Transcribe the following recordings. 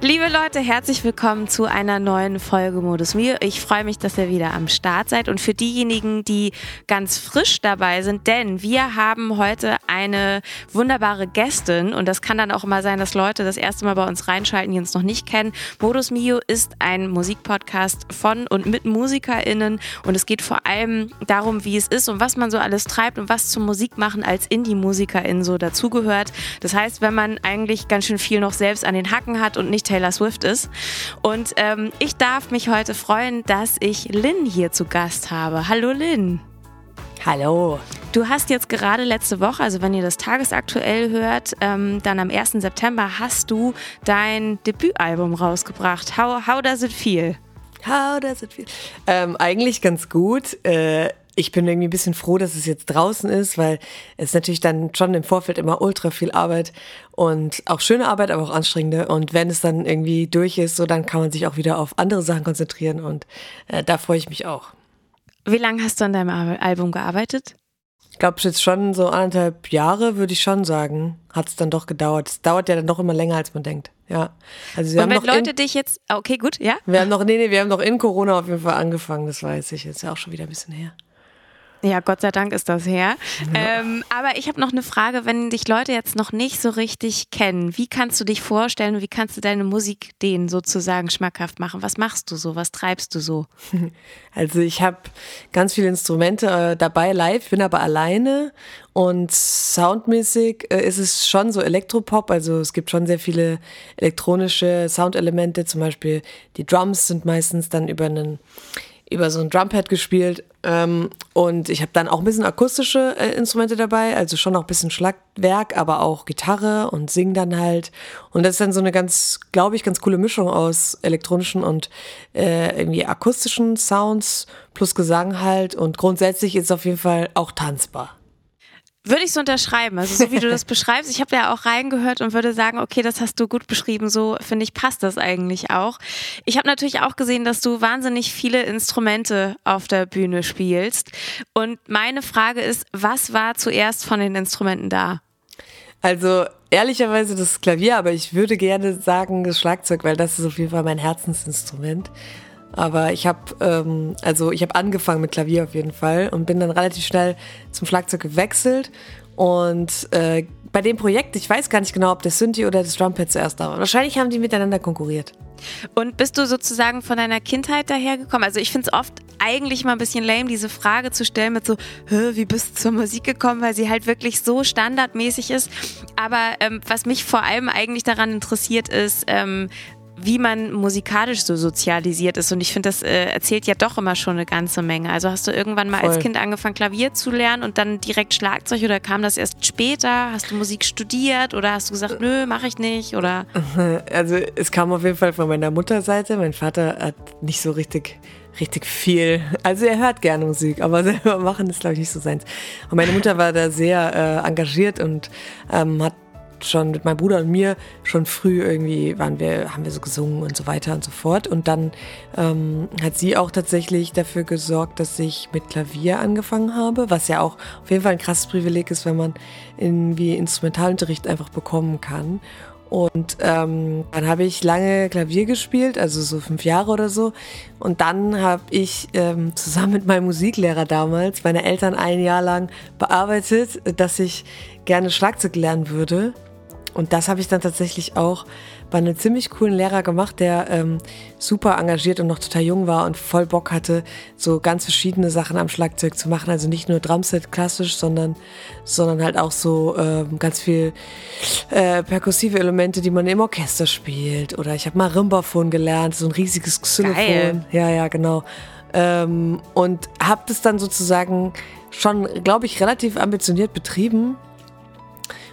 Liebe Leute, herzlich willkommen zu einer neuen Folge Modus Mio. Ich freue mich, dass ihr wieder am Start seid und für diejenigen, die ganz frisch dabei sind, denn wir haben heute eine wunderbare Gästin und das kann dann auch immer sein, dass Leute das erste Mal bei uns reinschalten, die uns noch nicht kennen. Modus Mio ist ein Musikpodcast von und mit MusikerInnen und es geht vor allem darum, wie es ist und was man so alles treibt und was zum Musikmachen als Indie-MusikerInnen so dazugehört. Das heißt, wenn man eigentlich ganz schön viel noch selbst an den Hacken hat und nicht Taylor Swift ist. Und ähm, ich darf mich heute freuen, dass ich Lynn hier zu Gast habe. Hallo Lynn. Hallo. Du hast jetzt gerade letzte Woche, also wenn ihr das tagesaktuell hört, ähm, dann am 1. September hast du dein Debütalbum rausgebracht. How, how does it feel? How does it feel? Ähm, eigentlich ganz gut. Äh, ich bin irgendwie ein bisschen froh, dass es jetzt draußen ist, weil es natürlich dann schon im Vorfeld immer ultra viel Arbeit und auch schöne Arbeit, aber auch anstrengende. Und wenn es dann irgendwie durch ist, so dann kann man sich auch wieder auf andere Sachen konzentrieren und äh, da freue ich mich auch. Wie lange hast du an deinem Album gearbeitet? Ich glaube, jetzt schon so anderthalb Jahre, würde ich schon sagen, hat es dann doch gedauert. Es dauert ja dann doch immer länger, als man denkt. Ja. Also wir Und haben wenn noch Leute in, dich jetzt, okay, gut, ja? Wir haben noch, nee, nee, wir haben noch in Corona auf jeden Fall angefangen, das weiß ich. Jetzt ja auch schon wieder ein bisschen her. Ja, Gott sei Dank ist das her. Ja. Ähm, aber ich habe noch eine Frage, wenn dich Leute jetzt noch nicht so richtig kennen, wie kannst du dich vorstellen und wie kannst du deine Musik denen sozusagen schmackhaft machen? Was machst du so? Was treibst du so? Also ich habe ganz viele Instrumente äh, dabei live, bin aber alleine und soundmäßig äh, ist es schon so Elektropop, also es gibt schon sehr viele elektronische Soundelemente, zum Beispiel die Drums sind meistens dann über einen über so ein Drumpad gespielt ähm, und ich habe dann auch ein bisschen akustische äh, Instrumente dabei, also schon auch ein bisschen Schlagwerk, aber auch Gitarre und Sing dann halt. Und das ist dann so eine ganz, glaube ich, ganz coole Mischung aus elektronischen und äh, irgendwie akustischen Sounds plus Gesang halt. Und grundsätzlich ist es auf jeden Fall auch tanzbar. Würde ich so unterschreiben. Also so wie du das beschreibst, ich habe ja auch reingehört und würde sagen, okay, das hast du gut beschrieben. So finde ich passt das eigentlich auch. Ich habe natürlich auch gesehen, dass du wahnsinnig viele Instrumente auf der Bühne spielst. Und meine Frage ist, was war zuerst von den Instrumenten da? Also ehrlicherweise das Klavier, aber ich würde gerne sagen das Schlagzeug, weil das ist auf jeden Fall mein Herzensinstrument. Aber ich habe ähm, also ich habe angefangen mit Klavier auf jeden Fall und bin dann relativ schnell zum Schlagzeug gewechselt. Und äh, bei dem Projekt, ich weiß gar nicht genau, ob das Synthi oder das Drumpad zuerst da war. Wahrscheinlich haben die miteinander konkurriert. Und bist du sozusagen von deiner Kindheit dahergekommen? Also ich finde es oft eigentlich mal ein bisschen lame, diese Frage zu stellen mit so, wie bist du zur Musik gekommen, weil sie halt wirklich so standardmäßig ist. Aber ähm, was mich vor allem eigentlich daran interessiert ist, ähm, wie man musikalisch so sozialisiert ist. Und ich finde, das äh, erzählt ja doch immer schon eine ganze Menge. Also hast du irgendwann mal Voll. als Kind angefangen, Klavier zu lernen und dann direkt Schlagzeug oder kam das erst später? Hast du Musik studiert oder hast du gesagt, nö, mache ich nicht? Oder? Also es kam auf jeden Fall von meiner Mutterseite. Mein Vater hat nicht so richtig richtig viel. Also er hört gerne Musik, aber selber machen ist, glaube ich, nicht so seins. Und meine Mutter war da sehr äh, engagiert und ähm, hat schon mit meinem Bruder und mir schon früh irgendwie waren wir, haben wir so gesungen und so weiter und so fort. Und dann ähm, hat sie auch tatsächlich dafür gesorgt, dass ich mit Klavier angefangen habe, was ja auch auf jeden Fall ein krasses Privileg ist, wenn man irgendwie Instrumentalunterricht einfach bekommen kann. Und ähm, dann habe ich lange Klavier gespielt, also so fünf Jahre oder so. Und dann habe ich ähm, zusammen mit meinem Musiklehrer damals meine Eltern ein Jahr lang bearbeitet, dass ich gerne Schlagzeug lernen würde. Und das habe ich dann tatsächlich auch bei einem ziemlich coolen Lehrer gemacht, der ähm, super engagiert und noch total jung war und voll Bock hatte, so ganz verschiedene Sachen am Schlagzeug zu machen. Also nicht nur Drumset klassisch, sondern, sondern halt auch so ähm, ganz viel äh, perkussive Elemente, die man im Orchester spielt. Oder ich habe mal Rimbaphon gelernt, so ein riesiges Xylophon. Geil. Ja, ja, genau. Ähm, und habe das dann sozusagen schon, glaube ich, relativ ambitioniert betrieben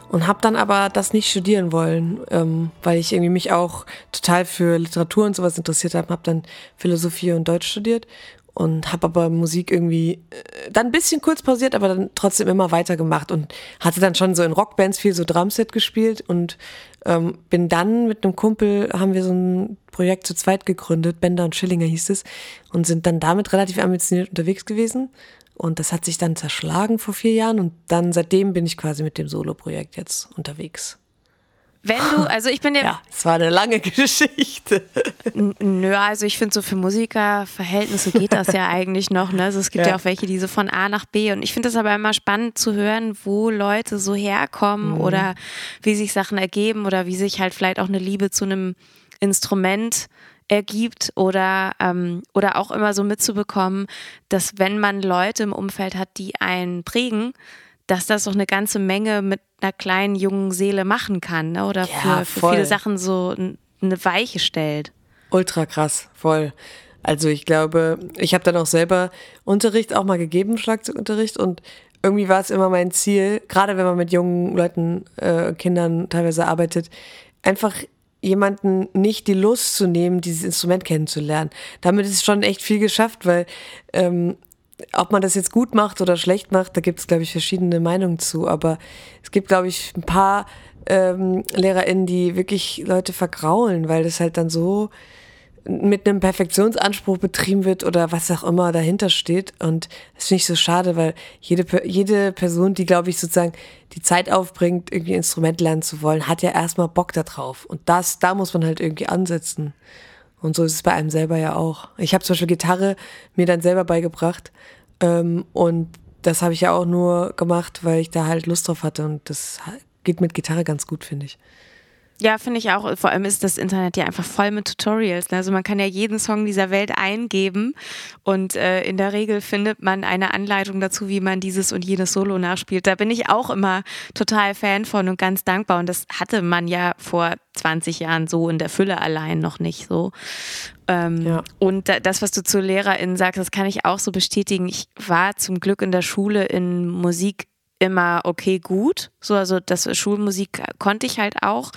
und habe dann aber das nicht studieren wollen, ähm, weil ich irgendwie mich auch total für Literatur und sowas interessiert habe. Habe dann Philosophie und Deutsch studiert und habe aber Musik irgendwie äh, dann ein bisschen kurz pausiert, aber dann trotzdem immer weitergemacht und hatte dann schon so in Rockbands viel so Drumset gespielt und ähm, bin dann mit einem Kumpel, haben wir so ein Projekt zu zweit gegründet, Bender und Schillinger hieß es und sind dann damit relativ ambitioniert unterwegs gewesen und das hat sich dann zerschlagen vor vier Jahren und dann seitdem bin ich quasi mit dem Solo-Projekt jetzt unterwegs. Wenn du, also ich bin ja. Ja, es war eine lange Geschichte. Nö, also ich finde so für Musikerverhältnisse geht das ja eigentlich noch. Ne? Also es gibt ja. ja auch welche, die so von A nach B. Und ich finde das aber immer spannend zu hören, wo Leute so herkommen mhm. oder wie sich Sachen ergeben oder wie sich halt vielleicht auch eine Liebe zu einem Instrument ergibt oder, ähm, oder auch immer so mitzubekommen, dass wenn man Leute im Umfeld hat, die einen prägen, dass das doch eine ganze Menge mit einer kleinen jungen Seele machen kann ne? oder ja, für, für viele Sachen so eine Weiche stellt. Ultra krass, voll. Also ich glaube, ich habe dann auch selber Unterricht auch mal gegeben, Schlagzeugunterricht und irgendwie war es immer mein Ziel, gerade wenn man mit jungen Leuten, äh, Kindern teilweise arbeitet, einfach jemanden nicht die Lust zu nehmen, dieses Instrument kennenzulernen. Damit ist schon echt viel geschafft, weil ähm, ob man das jetzt gut macht oder schlecht macht, da gibt es, glaube ich, verschiedene Meinungen zu. Aber es gibt, glaube ich, ein paar ähm, LehrerInnen, die wirklich Leute vergraulen, weil das halt dann so mit einem Perfektionsanspruch betrieben wird oder was auch immer dahinter steht. Und das finde ich so schade, weil jede, jede Person, die, glaube ich, sozusagen die Zeit aufbringt, irgendwie Instrument lernen zu wollen, hat ja erstmal Bock da drauf. Und das, da muss man halt irgendwie ansetzen. Und so ist es bei einem selber ja auch. Ich habe zum Beispiel Gitarre mir dann selber beigebracht. Ähm, und das habe ich ja auch nur gemacht, weil ich da halt Lust drauf hatte. Und das geht mit Gitarre ganz gut, finde ich. Ja, finde ich auch. Vor allem ist das Internet ja einfach voll mit Tutorials. Ne? Also man kann ja jeden Song dieser Welt eingeben und äh, in der Regel findet man eine Anleitung dazu, wie man dieses und jenes Solo nachspielt. Da bin ich auch immer total Fan von und ganz dankbar. Und das hatte man ja vor 20 Jahren so in der Fülle allein noch nicht so. Ähm, ja. Und das, was du zu LehrerInnen sagst, das kann ich auch so bestätigen. Ich war zum Glück in der Schule in Musik immer okay gut. So, also das Schulmusik konnte ich halt auch.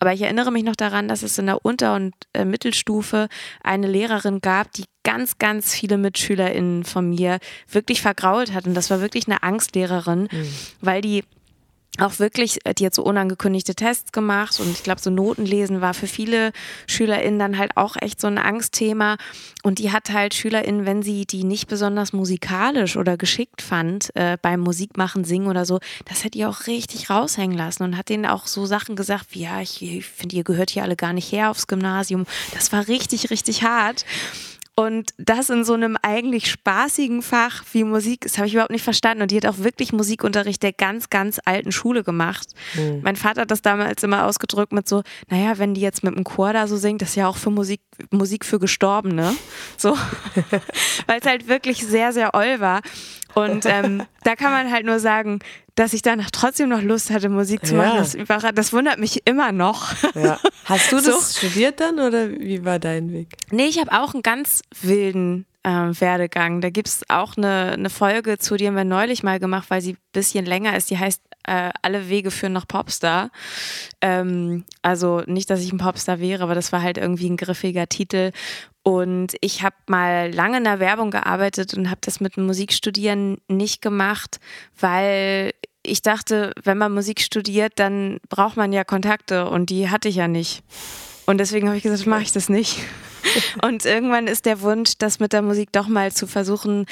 Aber ich erinnere mich noch daran, dass es in der Unter- und äh, Mittelstufe eine Lehrerin gab, die ganz, ganz viele MitschülerInnen von mir wirklich vergrault hat. Und das war wirklich eine Angstlehrerin, mhm. weil die auch wirklich, äh, die hat so unangekündigte Tests gemacht und ich glaube, so Notenlesen war für viele SchülerInnen dann halt auch echt so ein Angstthema. Und die hat halt SchülerInnen, wenn sie die nicht besonders musikalisch oder geschickt fand, äh, beim Musikmachen, Singen oder so, das hat ihr auch richtig raushängen lassen und hat denen auch so Sachen gesagt, wie ja, ich, ich finde, ihr gehört hier alle gar nicht her aufs Gymnasium. Das war richtig, richtig hart. Und das in so einem eigentlich spaßigen Fach wie Musik, das habe ich überhaupt nicht verstanden. Und die hat auch wirklich Musikunterricht der ganz, ganz alten Schule gemacht. Mhm. Mein Vater hat das damals immer ausgedrückt mit so, naja, wenn die jetzt mit dem Chor da so singt, das ist ja auch für Musik, Musik für Gestorbene. So. Weil es halt wirklich sehr, sehr oll war. Und ähm, da kann man halt nur sagen, dass ich danach trotzdem noch Lust hatte, Musik zu machen. Ja. Das, das, wundert mich immer noch. Ja. Hast du das so. studiert dann oder wie war dein Weg? Nee, ich habe auch einen ganz wilden äh, Werdegang. Da gibt es auch eine, eine Folge zu, die haben wir neulich mal gemacht, weil sie ein bisschen länger ist. Die heißt äh, Alle Wege führen nach Popstar. Ähm, also nicht, dass ich ein Popstar wäre, aber das war halt irgendwie ein griffiger Titel. Und ich habe mal lange in der Werbung gearbeitet und habe das mit dem Musikstudieren nicht gemacht, weil ich dachte, wenn man Musik studiert, dann braucht man ja Kontakte und die hatte ich ja nicht. Und deswegen habe ich gesagt, mache ich das nicht. Und irgendwann ist der Wunsch, das mit der Musik doch mal zu versuchen,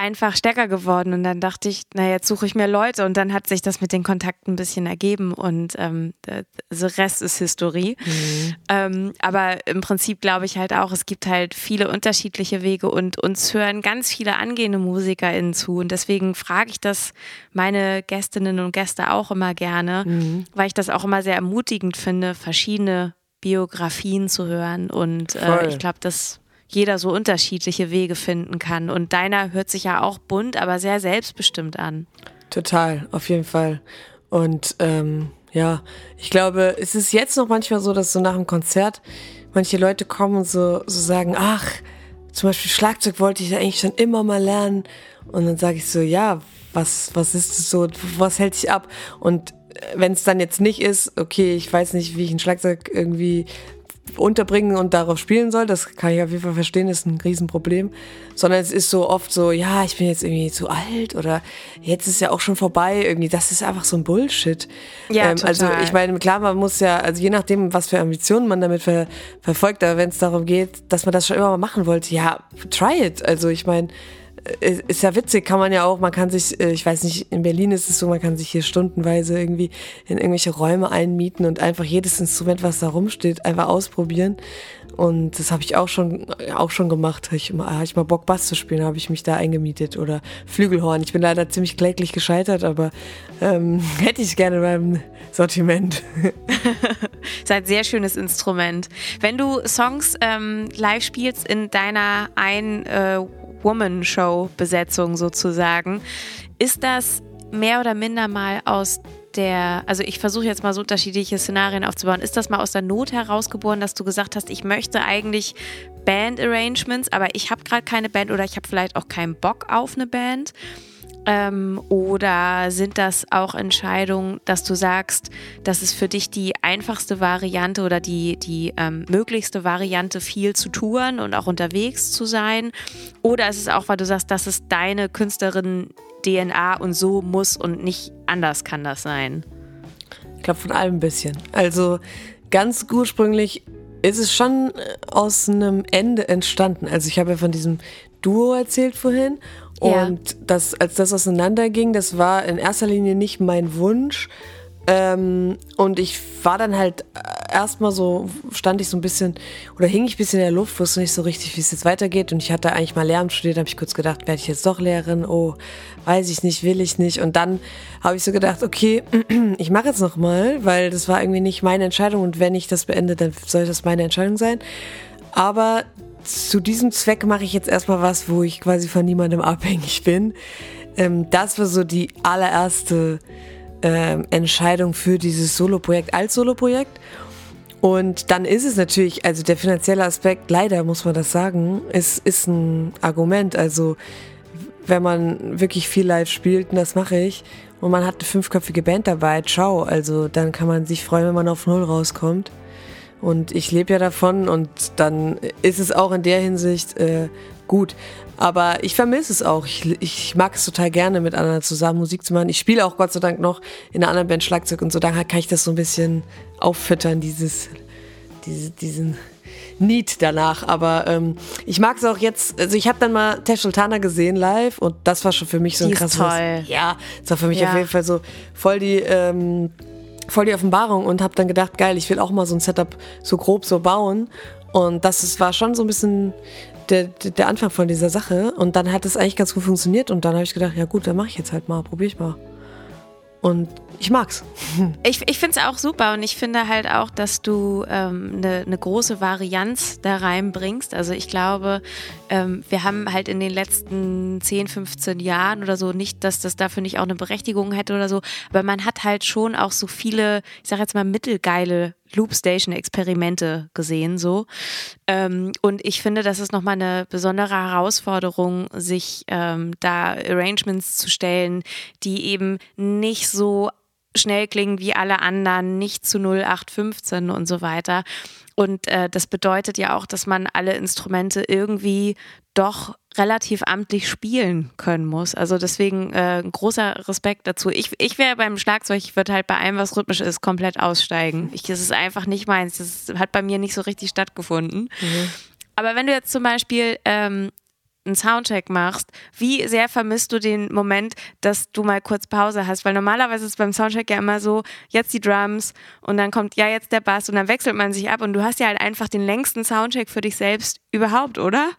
einfach stärker geworden. Und dann dachte ich, na, jetzt suche ich mir Leute. Und dann hat sich das mit den Kontakten ein bisschen ergeben. Und ähm, der Rest ist Historie. Mhm. Ähm, aber im Prinzip glaube ich halt auch, es gibt halt viele unterschiedliche Wege und uns hören ganz viele angehende MusikerInnen zu. Und deswegen frage ich das meine Gästinnen und Gäste auch immer gerne, mhm. weil ich das auch immer sehr ermutigend finde, verschiedene Biografien zu hören. Und äh, ich glaube, das jeder so unterschiedliche Wege finden kann. Und deiner hört sich ja auch bunt, aber sehr selbstbestimmt an. Total, auf jeden Fall. Und ähm, ja, ich glaube, es ist jetzt noch manchmal so, dass so nach dem Konzert manche Leute kommen und so, so sagen, ach, zum Beispiel Schlagzeug wollte ich ja eigentlich schon immer mal lernen. Und dann sage ich so, ja, was, was ist es so, was hält sich ab? Und wenn es dann jetzt nicht ist, okay, ich weiß nicht, wie ich ein Schlagzeug irgendwie unterbringen und darauf spielen soll, das kann ich auf jeden Fall verstehen, ist ein Riesenproblem. Sondern es ist so oft so, ja, ich bin jetzt irgendwie zu alt oder jetzt ist ja auch schon vorbei, irgendwie, das ist einfach so ein Bullshit. Ja, ähm, also ich meine, klar, man muss ja, also je nachdem, was für Ambitionen man damit ver verfolgt, aber wenn es darum geht, dass man das schon immer mal machen wollte, ja, try it. Also ich meine, ist ja witzig, kann man ja auch, man kann sich, äh, ich weiß nicht, in Berlin ist es so, man kann sich hier stundenweise irgendwie in irgendwelche Räume einmieten und einfach jedes Instrument, was da rumsteht, einfach ausprobieren. Und das habe ich auch schon, auch schon gemacht. Habe ich, hab ich mal Bock, Bass zu spielen, habe ich mich da eingemietet oder Flügelhorn. Ich bin leider ziemlich kläglich gescheitert, aber ähm, hätte ich gerne beim Sortiment. ist ein sehr schönes Instrument. Wenn du Songs ähm, live spielst in deiner ein äh, Woman-Show-Besetzung sozusagen. Ist das mehr oder minder mal aus der, also ich versuche jetzt mal so unterschiedliche Szenarien aufzubauen. Ist das mal aus der Not herausgeboren, dass du gesagt hast, ich möchte eigentlich Band-Arrangements, aber ich habe gerade keine Band oder ich habe vielleicht auch keinen Bock auf eine Band? Ähm, oder sind das auch Entscheidungen, dass du sagst, das ist für dich die einfachste Variante oder die, die ähm, möglichste Variante, viel zu touren und auch unterwegs zu sein? Oder ist es auch, weil du sagst, das ist deine Künstlerin DNA und so muss und nicht anders kann das sein? Ich glaube von allem ein bisschen. Also ganz ursprünglich ist es schon äh, aus einem Ende entstanden. Also ich habe ja von diesem Duo erzählt vorhin und ja. das, als das auseinanderging, das war in erster Linie nicht mein Wunsch. Ähm, und ich war dann halt äh, erstmal so, stand ich so ein bisschen oder hing ich ein bisschen in der Luft, wusste nicht so richtig, wie es jetzt weitergeht. Und ich hatte eigentlich mal Lehramt studiert, habe ich kurz gedacht, werde ich jetzt doch Lehrerin? Oh, weiß ich nicht, will ich nicht. Und dann habe ich so gedacht, okay, ich mache jetzt noch mal, weil das war irgendwie nicht meine Entscheidung. Und wenn ich das beende, dann soll das meine Entscheidung sein. Aber zu diesem Zweck mache ich jetzt erstmal was, wo ich quasi von niemandem abhängig bin. Ähm, das war so die allererste ähm, Entscheidung für dieses Solo-Projekt als Solo-Projekt. Und dann ist es natürlich, also der finanzielle Aspekt, leider muss man das sagen, ist, ist ein Argument. Also wenn man wirklich viel live spielt, und das mache ich, und man hat eine fünfköpfige Band dabei, ciao. Also dann kann man sich freuen, wenn man auf Null rauskommt. Und ich lebe ja davon und dann ist es auch in der Hinsicht äh, gut. Aber ich vermisse es auch. Ich, ich mag es total gerne, mit anderen zusammen Musik zu machen. Ich spiele auch Gott sei Dank noch in einer anderen Band Schlagzeug und so. Daher kann ich das so ein bisschen auffüttern, dieses, diese, diesen Need danach. Aber ähm, ich mag es auch jetzt. Also ich habe dann mal Tesh Sultana gesehen live und das war schon für mich so ein krasses. Toll. Ja, das war für mich ja. auf jeden Fall so voll die. Ähm, voll die Offenbarung und habe dann gedacht, geil, ich will auch mal so ein Setup so grob so bauen. Und das ist, war schon so ein bisschen der, der Anfang von dieser Sache. Und dann hat es eigentlich ganz gut funktioniert. Und dann habe ich gedacht, ja gut, dann mache ich jetzt halt mal, probiere ich mal. Und ich mag's. Ich, ich finde es auch super und ich finde halt auch, dass du eine ähm, ne, ne große Varianz da reinbringst. Also ich glaube, ähm, wir haben halt in den letzten 10, 15 Jahren oder so nicht, dass das dafür nicht auch eine Berechtigung hätte oder so, aber man hat halt schon auch so viele, ich sag jetzt mal, mittelgeile Loopstation-Experimente gesehen, so. Ähm, und ich finde, das ist nochmal eine besondere Herausforderung, sich ähm, da Arrangements zu stellen, die eben nicht so schnell klingen wie alle anderen, nicht zu 0815 und so weiter. Und äh, das bedeutet ja auch, dass man alle Instrumente irgendwie doch relativ amtlich spielen können muss. Also deswegen äh, großer Respekt dazu. Ich, ich wäre beim Schlagzeug, ich würde halt bei allem, was rhythmisch ist, komplett aussteigen. Ich, das ist einfach nicht meins. Das hat bei mir nicht so richtig stattgefunden. Mhm. Aber wenn du jetzt zum Beispiel ähm, einen Soundcheck machst, wie sehr vermisst du den Moment, dass du mal kurz Pause hast? Weil normalerweise ist es beim Soundcheck ja immer so, jetzt die Drums und dann kommt ja jetzt der Bass und dann wechselt man sich ab und du hast ja halt einfach den längsten Soundcheck für dich selbst überhaupt, oder?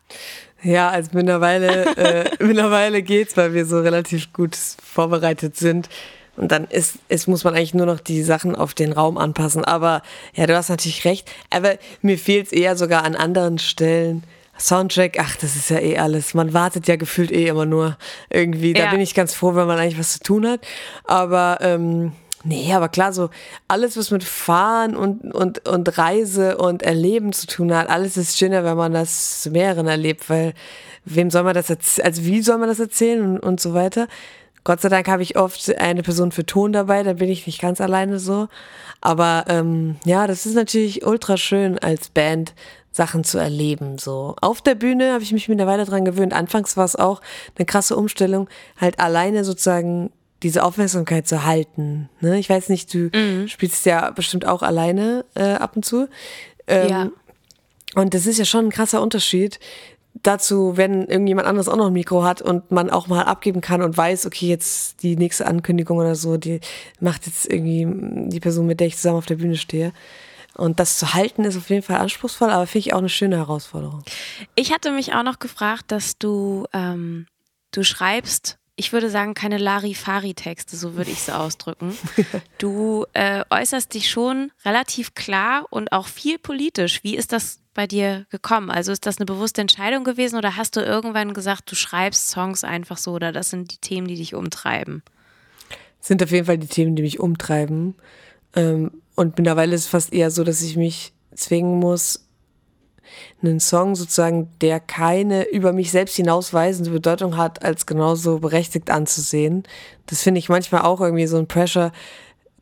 Ja, also mittlerweile, äh, mittlerweile geht's, weil wir so relativ gut vorbereitet sind. Und dann ist, ist, muss man eigentlich nur noch die Sachen auf den Raum anpassen. Aber ja, du hast natürlich recht. Aber mir fehlt es eher sogar an anderen Stellen Soundtrack, ach, das ist ja eh alles. Man wartet ja gefühlt eh immer nur irgendwie. Da ja. bin ich ganz froh, wenn man eigentlich was zu tun hat. Aber ähm, nee, aber klar, so alles, was mit Fahren und, und, und Reise und Erleben zu tun hat, alles ist schöner, wenn man das zu mehreren erlebt, weil wem soll man das erzählen, also wie soll man das erzählen und, und so weiter. Gott sei Dank habe ich oft eine Person für Ton dabei, da bin ich nicht ganz alleine so. Aber ähm, ja, das ist natürlich ultra schön als Band Sachen zu erleben. So auf der Bühne habe ich mich mittlerweile dran gewöhnt. Anfangs war es auch eine krasse Umstellung, halt alleine sozusagen diese Aufmerksamkeit zu halten. Ne? Ich weiß nicht, du mhm. spielst ja bestimmt auch alleine äh, ab und zu. Ähm, ja. Und das ist ja schon ein krasser Unterschied dazu, wenn irgendjemand anderes auch noch ein Mikro hat und man auch mal abgeben kann und weiß, okay, jetzt die nächste Ankündigung oder so, die macht jetzt irgendwie die Person, mit der ich zusammen auf der Bühne stehe. Und das zu halten ist auf jeden Fall anspruchsvoll, aber finde ich auch eine schöne Herausforderung. Ich hatte mich auch noch gefragt, dass du, ähm, du schreibst ich würde sagen, keine Larifari-Texte, so würde ich es ausdrücken. Du äh, äußerst dich schon relativ klar und auch viel politisch. Wie ist das bei dir gekommen? Also ist das eine bewusste Entscheidung gewesen oder hast du irgendwann gesagt, du schreibst Songs einfach so oder das sind die Themen, die dich umtreiben? Das sind auf jeden Fall die Themen, die mich umtreiben. Ähm, und mittlerweile ist es fast eher so, dass ich mich zwingen muss, einen Song sozusagen, der keine über mich selbst hinausweisende Bedeutung hat, als genauso berechtigt anzusehen. Das finde ich manchmal auch irgendwie so ein Pressure,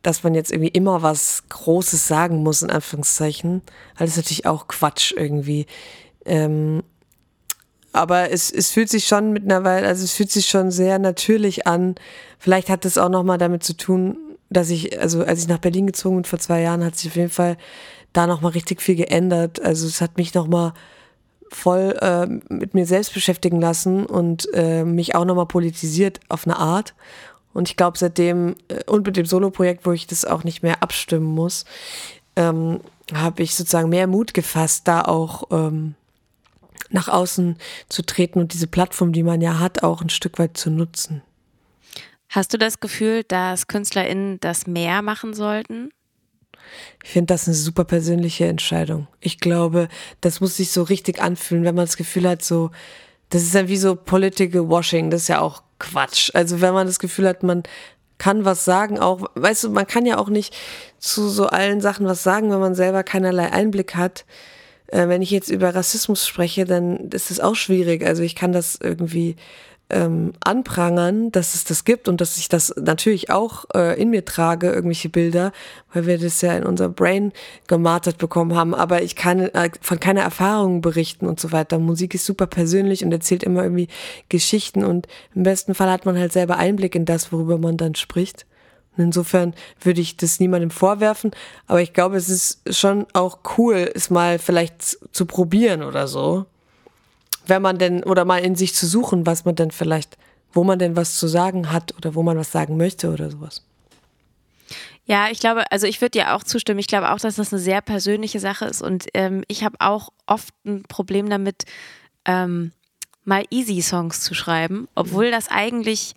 dass man jetzt irgendwie immer was Großes sagen muss, in Anführungszeichen. Ist natürlich auch Quatsch irgendwie. Ähm, aber es, es fühlt sich schon mittlerweile, also es fühlt sich schon sehr natürlich an. Vielleicht hat es auch nochmal damit zu tun, dass ich, also als ich nach Berlin gezogen bin vor zwei Jahren, hat sich auf jeden Fall da nochmal richtig viel geändert. Also es hat mich nochmal voll äh, mit mir selbst beschäftigen lassen und äh, mich auch nochmal politisiert auf eine Art. Und ich glaube, seitdem äh, und mit dem Solo-Projekt, wo ich das auch nicht mehr abstimmen muss, ähm, habe ich sozusagen mehr Mut gefasst, da auch ähm, nach außen zu treten und diese Plattform, die man ja hat, auch ein Stück weit zu nutzen. Hast du das Gefühl, dass KünstlerInnen das mehr machen sollten? Ich finde das eine super persönliche Entscheidung. Ich glaube, das muss sich so richtig anfühlen, wenn man das Gefühl hat, so, das ist dann wie so Political Washing, das ist ja auch Quatsch. Also wenn man das Gefühl hat, man kann was sagen, auch, weißt du, man kann ja auch nicht zu so allen Sachen was sagen, wenn man selber keinerlei Einblick hat. Äh, wenn ich jetzt über Rassismus spreche, dann ist es auch schwierig. Also ich kann das irgendwie ähm, anprangern, dass es das gibt und dass ich das natürlich auch äh, in mir trage, irgendwelche Bilder, weil wir das ja in unser Brain gemartert bekommen haben. Aber ich kann äh, von keiner Erfahrung berichten und so weiter. Musik ist super persönlich und erzählt immer irgendwie Geschichten und im besten Fall hat man halt selber Einblick in das, worüber man dann spricht. Und insofern würde ich das niemandem vorwerfen, aber ich glaube, es ist schon auch cool, es mal vielleicht zu probieren oder so wenn man denn, oder mal in sich zu suchen, was man denn vielleicht, wo man denn was zu sagen hat oder wo man was sagen möchte oder sowas. Ja, ich glaube, also ich würde dir auch zustimmen. Ich glaube auch, dass das eine sehr persönliche Sache ist und ähm, ich habe auch oft ein Problem damit, ähm, mal easy Songs zu schreiben, obwohl das eigentlich,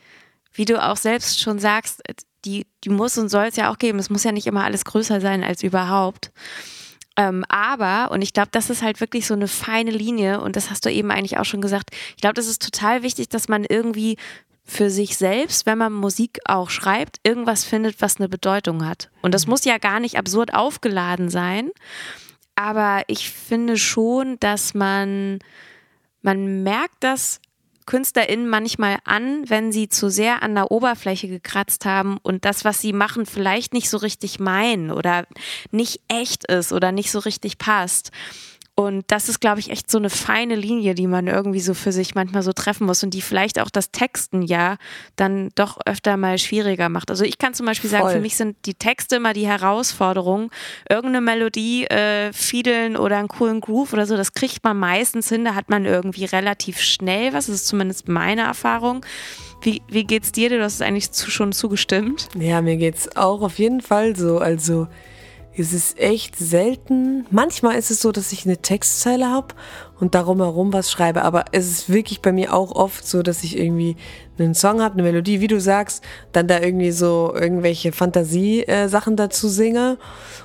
wie du auch selbst schon sagst, die, die muss und soll es ja auch geben. Es muss ja nicht immer alles größer sein als überhaupt. Ähm, aber, und ich glaube, das ist halt wirklich so eine feine Linie, und das hast du eben eigentlich auch schon gesagt, ich glaube, das ist total wichtig, dass man irgendwie für sich selbst, wenn man Musik auch schreibt, irgendwas findet, was eine Bedeutung hat. Und das mhm. muss ja gar nicht absurd aufgeladen sein, aber ich finde schon, dass man, man merkt das KünstlerInnen manchmal an, wenn sie zu sehr an der Oberfläche gekratzt haben und das, was sie machen, vielleicht nicht so richtig meinen oder nicht echt ist oder nicht so richtig passt. Und das ist, glaube ich, echt so eine feine Linie, die man irgendwie so für sich manchmal so treffen muss und die vielleicht auch das Texten ja dann doch öfter mal schwieriger macht. Also ich kann zum Beispiel sagen, Voll. für mich sind die Texte immer die Herausforderung. Irgendeine Melodie, äh, Fiedeln oder einen coolen Groove oder so, das kriegt man meistens hin. Da hat man irgendwie relativ schnell was. Das ist zumindest meine Erfahrung. Wie, wie geht's dir? Du hast es eigentlich zu, schon zugestimmt. Ja, mir geht's auch auf jeden Fall so. Also es ist echt selten. Manchmal ist es so, dass ich eine Textzeile habe und darum herum was schreibe. Aber es ist wirklich bei mir auch oft so, dass ich irgendwie einen Song habe, eine Melodie, wie du sagst, dann da irgendwie so irgendwelche Fantasiesachen dazu singe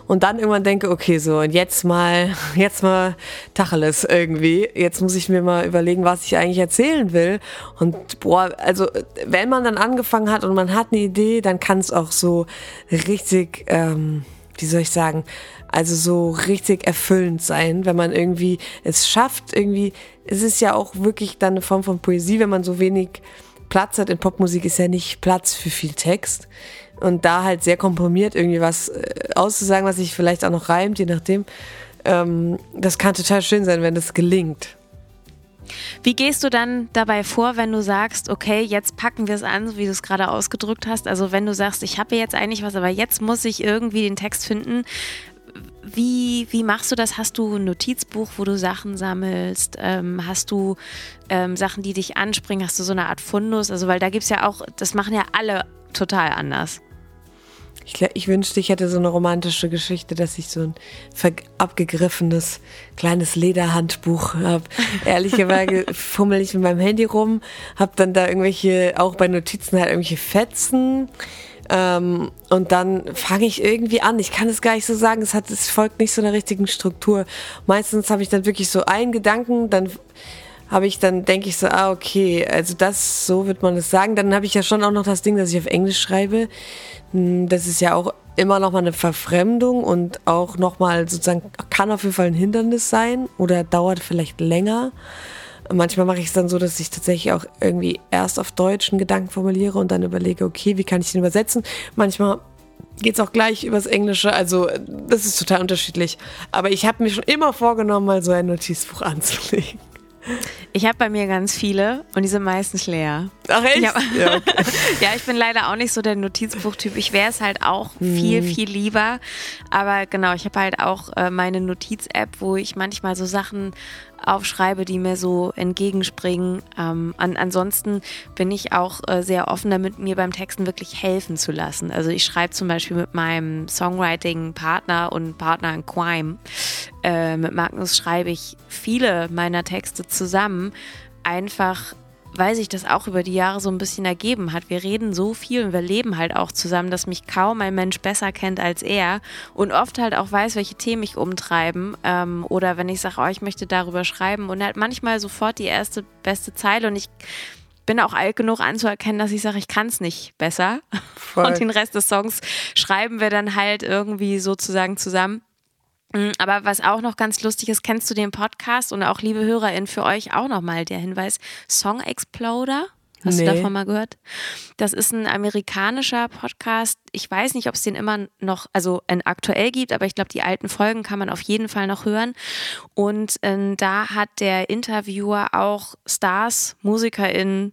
und dann irgendwann denke, okay, so und jetzt mal, jetzt mal Tacheles irgendwie. Jetzt muss ich mir mal überlegen, was ich eigentlich erzählen will. Und boah, also wenn man dann angefangen hat und man hat eine Idee, dann kann es auch so richtig ähm, wie soll ich sagen, also so richtig erfüllend sein, wenn man irgendwie es schafft, irgendwie, es ist ja auch wirklich dann eine Form von Poesie, wenn man so wenig Platz hat in Popmusik, ist ja nicht Platz für viel Text. Und da halt sehr komprimiert irgendwie was äh, auszusagen, was sich vielleicht auch noch reimt, je nachdem. Ähm, das kann total schön sein, wenn das gelingt. Wie gehst du dann dabei vor, wenn du sagst, okay, jetzt packen wir es an, so wie du es gerade ausgedrückt hast? Also wenn du sagst, ich habe jetzt eigentlich was, aber jetzt muss ich irgendwie den Text finden. Wie, wie machst du das? Hast du ein Notizbuch, wo du Sachen sammelst? Ähm, hast du ähm, Sachen, die dich anspringen? Hast du so eine Art Fundus? Also, weil da gibt es ja auch, das machen ja alle total anders. Ich, ich, wünschte, ich hätte so eine romantische Geschichte, dass ich so ein abgegriffenes kleines Lederhandbuch habe. Ehrlicherweise fummel ich mit meinem Handy rum, habe dann da irgendwelche, auch bei Notizen halt irgendwelche Fetzen. Ähm, und dann fange ich irgendwie an. Ich kann es gar nicht so sagen. Es, hat, es folgt nicht so einer richtigen Struktur. Meistens habe ich dann wirklich so einen Gedanken, dann habe ich dann, denke ich so, ah, okay, also das, so wird man es sagen. Dann habe ich ja schon auch noch das Ding, dass ich auf Englisch schreibe. Hm, das ist ja auch immer noch mal eine Verfremdung und auch noch mal sozusagen, kann auf jeden Fall ein Hindernis sein oder dauert vielleicht länger. Manchmal mache ich es dann so, dass ich tatsächlich auch irgendwie erst auf Deutsch einen Gedanken formuliere und dann überlege, okay, wie kann ich den übersetzen? Manchmal geht es auch gleich übers Englische. Also das ist total unterschiedlich. Aber ich habe mir schon immer vorgenommen, mal so ein Notizbuch anzulegen. Ich habe bei mir ganz viele und die sind meistens leer. Ach echt? Ja, okay. ja ich bin leider auch nicht so der Notizbuchtyp. Ich wäre es halt auch viel, hm. viel lieber. Aber genau, ich habe halt auch äh, meine Notiz-App, wo ich manchmal so Sachen aufschreibe, die mir so entgegenspringen. Ähm, an, ansonsten bin ich auch äh, sehr offen damit, mir beim Texten wirklich helfen zu lassen. Also ich schreibe zum Beispiel mit meinem Songwriting-Partner und Partner in Crime, äh, mit Magnus schreibe ich viele meiner Texte zusammen, einfach weil sich das auch über die Jahre so ein bisschen ergeben hat. Wir reden so viel und wir leben halt auch zusammen, dass mich kaum ein Mensch besser kennt als er und oft halt auch weiß, welche Themen mich umtreiben. Ähm, oder wenn ich sage, oh, ich möchte darüber schreiben und halt manchmal sofort die erste beste Zeile und ich bin auch alt genug anzuerkennen, dass ich sage, ich kann es nicht besser. Voll. Und den Rest des Songs schreiben wir dann halt irgendwie sozusagen zusammen. Mm, aber was auch noch ganz lustig ist, kennst du den Podcast und auch liebe HörerInnen für euch auch nochmal der Hinweis: Song Exploder. Hast nee. du davon mal gehört? Das ist ein amerikanischer Podcast. Ich weiß nicht, ob es den immer noch, also aktuell gibt, aber ich glaube, die alten Folgen kann man auf jeden Fall noch hören. Und äh, da hat der Interviewer auch Stars, MusikerInnen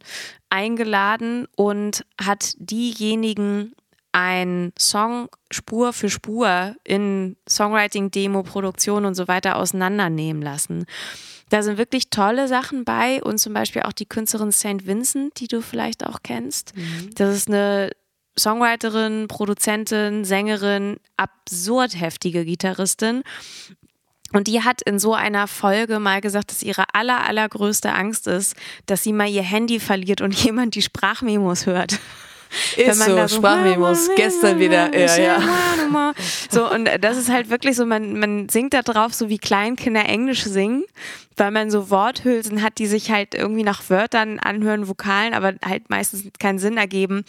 eingeladen und hat diejenigen ein Song Spur für Spur in Songwriting, Demo, Produktion und so weiter auseinandernehmen lassen. Da sind wirklich tolle Sachen bei und zum Beispiel auch die Künstlerin St. Vincent, die du vielleicht auch kennst. Mhm. Das ist eine Songwriterin, Produzentin, Sängerin, absurd heftige Gitarristin. Und die hat in so einer Folge mal gesagt, dass ihre aller, allergrößte Angst ist, dass sie mal ihr Handy verliert und jemand die Sprachmemos hört. Ist so, so Sprachmemos, gestern wieder, ja, ja. So, und das ist halt wirklich so, man, man singt da drauf, so wie Kleinkinder Englisch singen weil man so Worthülsen hat, die sich halt irgendwie nach Wörtern anhören, Vokalen, aber halt meistens keinen Sinn ergeben.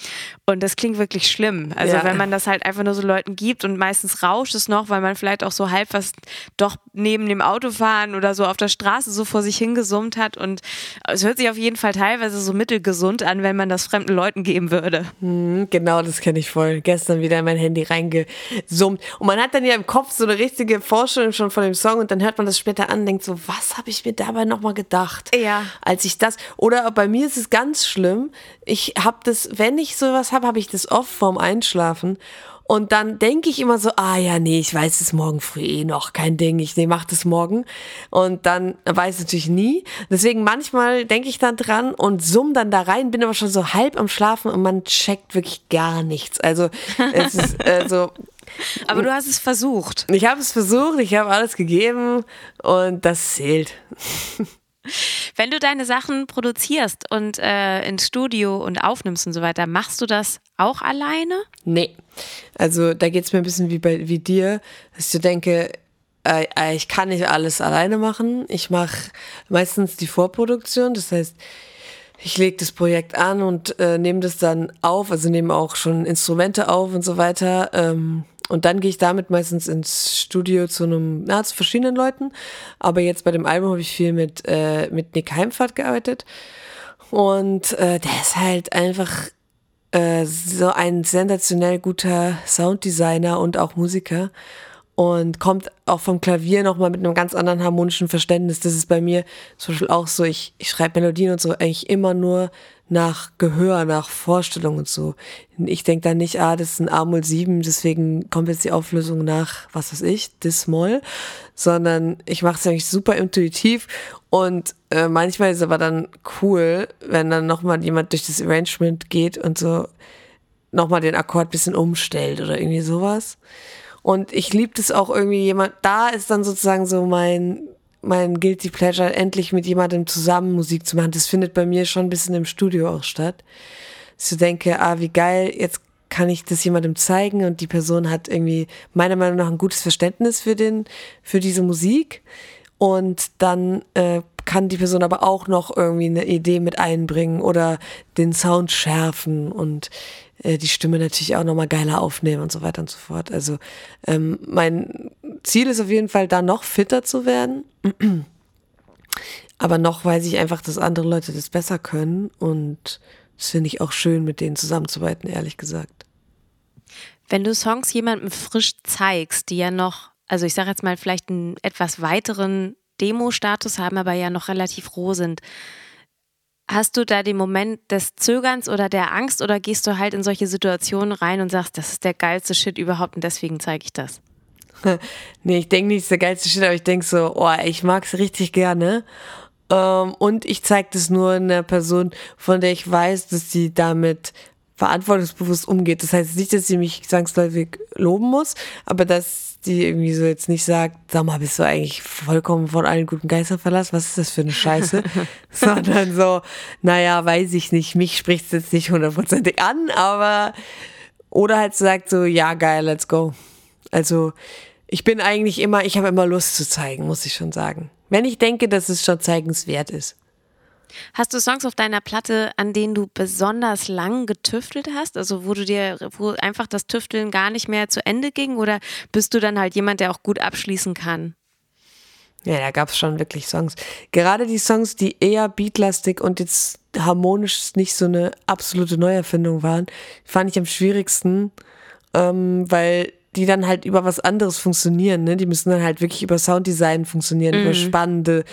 Und das klingt wirklich schlimm. Also ja. wenn man das halt einfach nur so Leuten gibt und meistens rauscht es noch, weil man vielleicht auch so halb was doch neben dem Autofahren oder so auf der Straße so vor sich hingesummt hat. Und es hört sich auf jeden Fall teilweise so mittelgesund an, wenn man das fremden Leuten geben würde. Hm, genau, das kenne ich voll. Gestern wieder in mein Handy reingesummt. Und man hat dann ja im Kopf so eine richtige Vorstellung schon von dem Song und dann hört man das später an und denkt so, was habe ich ich mir dabei nochmal gedacht. Ja. Als ich das, oder bei mir ist es ganz schlimm. Ich habe das, wenn ich sowas habe, habe ich das oft vorm Einschlafen. Und dann denke ich immer so, ah ja, nee, ich weiß es morgen früh eh noch, kein Ding, ich nee, mach das morgen. Und dann weiß ich natürlich nie. Deswegen manchmal denke ich dann dran und summ dann da rein, bin aber schon so halb am Schlafen und man checkt wirklich gar nichts. Also es ist also aber du hast es versucht. Ich habe es versucht, ich habe alles gegeben und das zählt. Wenn du deine Sachen produzierst und äh, ins Studio und aufnimmst und so weiter, machst du das auch alleine? Nee. Also da geht es mir ein bisschen wie bei wie dir, dass ich denke, äh, äh, ich kann nicht alles alleine machen. Ich mache meistens die Vorproduktion, das heißt, ich lege das Projekt an und äh, nehme das dann auf, also nehme auch schon Instrumente auf und so weiter. Ähm, und dann gehe ich damit meistens ins Studio zu einem, na, zu verschiedenen Leuten. Aber jetzt bei dem Album habe ich viel mit, äh, mit Nick Heimfahrt gearbeitet. Und äh, der ist halt einfach äh, so ein sensationell guter Sounddesigner und auch Musiker und kommt auch vom Klavier nochmal mit einem ganz anderen harmonischen Verständnis. Das ist bei mir zum Beispiel auch so, ich, ich schreibe Melodien und so eigentlich immer nur nach Gehör, nach Vorstellung und so. Ich denke dann nicht, ah, das ist ein A-Moll 7, deswegen kommt jetzt die Auflösung nach, was weiß ich, Dis-Moll, sondern ich mache es eigentlich super intuitiv und äh, manchmal ist es aber dann cool, wenn dann nochmal jemand durch das Arrangement geht und so nochmal den Akkord bisschen umstellt oder irgendwie sowas. Und ich liebe das auch irgendwie jemand, da ist dann sozusagen so mein, mein Guilty Pleasure, endlich mit jemandem zusammen Musik zu machen. Das findet bei mir schon ein bisschen im Studio auch statt. Dass ich denke, ah, wie geil, jetzt kann ich das jemandem zeigen und die Person hat irgendwie meiner Meinung nach ein gutes Verständnis für den, für diese Musik. Und dann äh, kann die Person aber auch noch irgendwie eine Idee mit einbringen oder den Sound schärfen und äh, die Stimme natürlich auch nochmal geiler aufnehmen und so weiter und so fort. Also ähm, mein Ziel ist auf jeden Fall, da noch fitter zu werden. Aber noch weiß ich einfach, dass andere Leute das besser können und das finde ich auch schön, mit denen zusammenzuarbeiten, ehrlich gesagt. Wenn du Songs jemandem frisch zeigst, die ja noch, also ich sage jetzt mal, vielleicht einen etwas weiteren Demo-Status haben, aber ja noch relativ roh sind, Hast du da den Moment des Zögerns oder der Angst oder gehst du halt in solche Situationen rein und sagst, das ist der geilste Shit überhaupt und deswegen zeige ich das? nee, ich denke nicht, das ist der geilste Shit, aber ich denke so, oh, ich mag es richtig gerne. Ähm, und ich zeige das nur einer Person, von der ich weiß, dass sie damit verantwortungsbewusst umgeht. Das heißt nicht, dass sie mich zwangsläufig loben muss, aber dass die irgendwie so jetzt nicht sagt, sag mal, bist du eigentlich vollkommen von allen guten Geistern verlassen? Was ist das für eine Scheiße? Sondern so, naja, weiß ich nicht, mich spricht es jetzt nicht hundertprozentig an, aber oder halt sagt so, ja, geil, let's go. Also ich bin eigentlich immer, ich habe immer Lust zu zeigen, muss ich schon sagen. Wenn ich denke, dass es schon zeigenswert ist. Hast du Songs auf deiner Platte, an denen du besonders lang getüftelt hast? Also wo du dir, wo einfach das Tüfteln gar nicht mehr zu Ende ging? Oder bist du dann halt jemand, der auch gut abschließen kann? Ja, da gab es schon wirklich Songs. Gerade die Songs, die eher beatlastig und jetzt harmonisch nicht so eine absolute Neuerfindung waren, fand ich am schwierigsten, ähm, weil die dann halt über was anderes funktionieren. Ne? Die müssen dann halt wirklich über Sounddesign funktionieren, mhm. über spannende,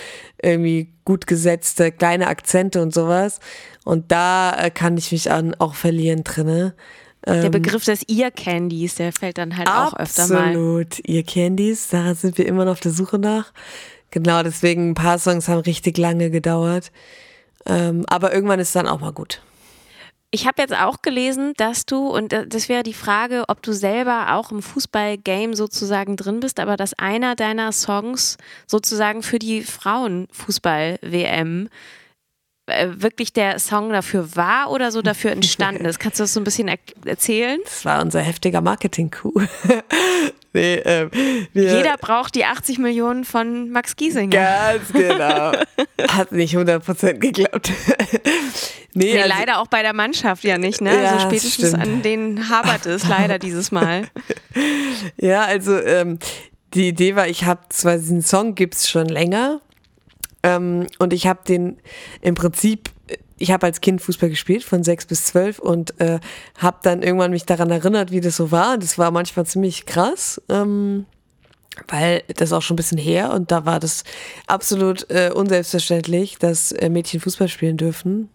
irgendwie gut gesetzte kleine Akzente und sowas. Und da äh, kann ich mich an, auch verlieren drinne. Der ähm, Begriff des Ear Candies, der fällt dann halt auch öfter mal. Absolut, Ear Candies, da sind wir immer noch auf der Suche nach. Genau, deswegen ein paar Songs haben richtig lange gedauert. Ähm, aber irgendwann ist dann auch mal gut. Ich habe jetzt auch gelesen, dass du, und das wäre die Frage, ob du selber auch im Fußball-Game sozusagen drin bist, aber dass einer deiner Songs sozusagen für die Frauenfußball-WM äh, wirklich der Song dafür war oder so dafür entstanden ist. Kannst du das so ein bisschen er erzählen? Das war unser heftiger Marketing-Coup. nee, ähm, Jeder braucht die 80 Millionen von Max Giesinger. Ganz genau. Hat nicht 100% geklappt. Nee, nee also, leider auch bei der Mannschaft ja nicht, ne? Ja, also spätestens an den habert es leider dieses Mal. Ja, also ähm, die Idee war, ich habe zwar diesen Song gibt's schon länger ähm, und ich habe den im Prinzip ich habe als Kind Fußball gespielt von sechs bis zwölf und äh, habe dann irgendwann mich daran erinnert, wie das so war. Das war manchmal ziemlich krass. Ähm, weil das auch schon ein bisschen her und da war das absolut äh, unselbstverständlich, dass äh, Mädchen Fußball spielen dürfen.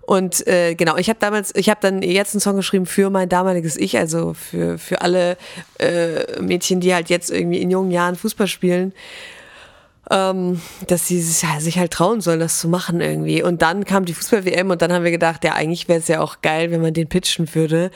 Und äh, genau, ich habe damals, ich habe dann jetzt einen Song geschrieben für mein damaliges Ich, also für für alle äh, Mädchen, die halt jetzt irgendwie in jungen Jahren Fußball spielen ähm, dass sie sich halt trauen sollen, das zu machen irgendwie. Und dann kam die Fußball-WM und dann haben wir gedacht, ja, eigentlich wäre es ja auch geil, wenn man den pitchen würde,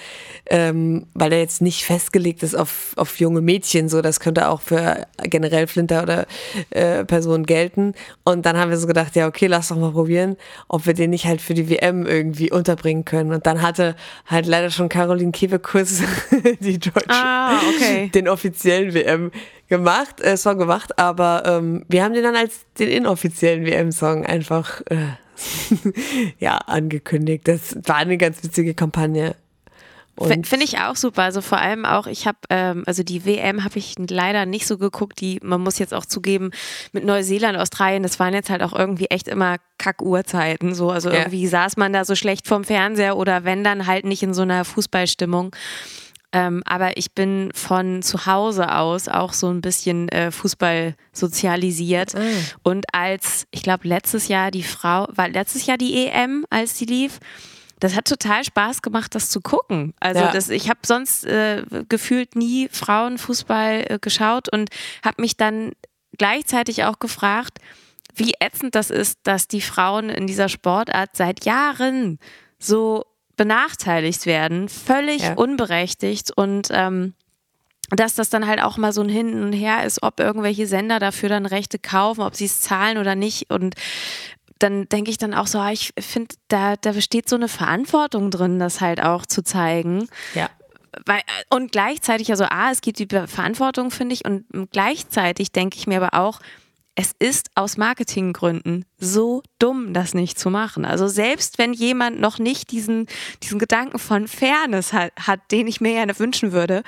ähm, weil er jetzt nicht festgelegt ist auf, auf junge Mädchen, so das könnte auch für generell Flinter oder äh, Personen gelten. Und dann haben wir so gedacht, ja, okay, lass doch mal probieren, ob wir den nicht halt für die WM irgendwie unterbringen können. Und dann hatte halt leider schon Caroline Kebekus, die Deutsche, ah, okay. den offiziellen WM gemacht, äh, Song gemacht, aber ähm, wir haben den dann als den inoffiziellen WM-Song einfach äh, ja angekündigt. Das war eine ganz witzige Kampagne. Finde ich auch super. Also vor allem auch, ich habe, ähm, also die WM habe ich leider nicht so geguckt. Die, man muss jetzt auch zugeben, mit Neuseeland, Australien, das waren jetzt halt auch irgendwie echt immer Kack-Uhrzeiten. So. Also ja. irgendwie saß man da so schlecht vorm Fernseher oder wenn dann halt nicht in so einer Fußballstimmung. Ähm, aber ich bin von zu Hause aus auch so ein bisschen äh, Fußball sozialisiert. Mhm. Und als, ich glaube, letztes Jahr die Frau, war letztes Jahr die EM, als die lief, das hat total Spaß gemacht, das zu gucken. Also ja. das, ich habe sonst äh, gefühlt nie Frauenfußball äh, geschaut und habe mich dann gleichzeitig auch gefragt, wie ätzend das ist, dass die Frauen in dieser Sportart seit Jahren so benachteiligt werden, völlig ja. unberechtigt und ähm, dass das dann halt auch mal so ein Hin und Her ist, ob irgendwelche Sender dafür dann Rechte kaufen, ob sie es zahlen oder nicht. Und dann denke ich dann auch so, ah, ich finde, da, da besteht so eine Verantwortung drin, das halt auch zu zeigen. Ja. Weil, und gleichzeitig, also A, es gibt die Verantwortung, finde ich, und gleichzeitig denke ich mir aber auch, es ist aus Marketinggründen so dumm, das nicht zu machen. Also selbst wenn jemand noch nicht diesen, diesen Gedanken von Fairness hat, hat den ich mir gerne wünschen würde,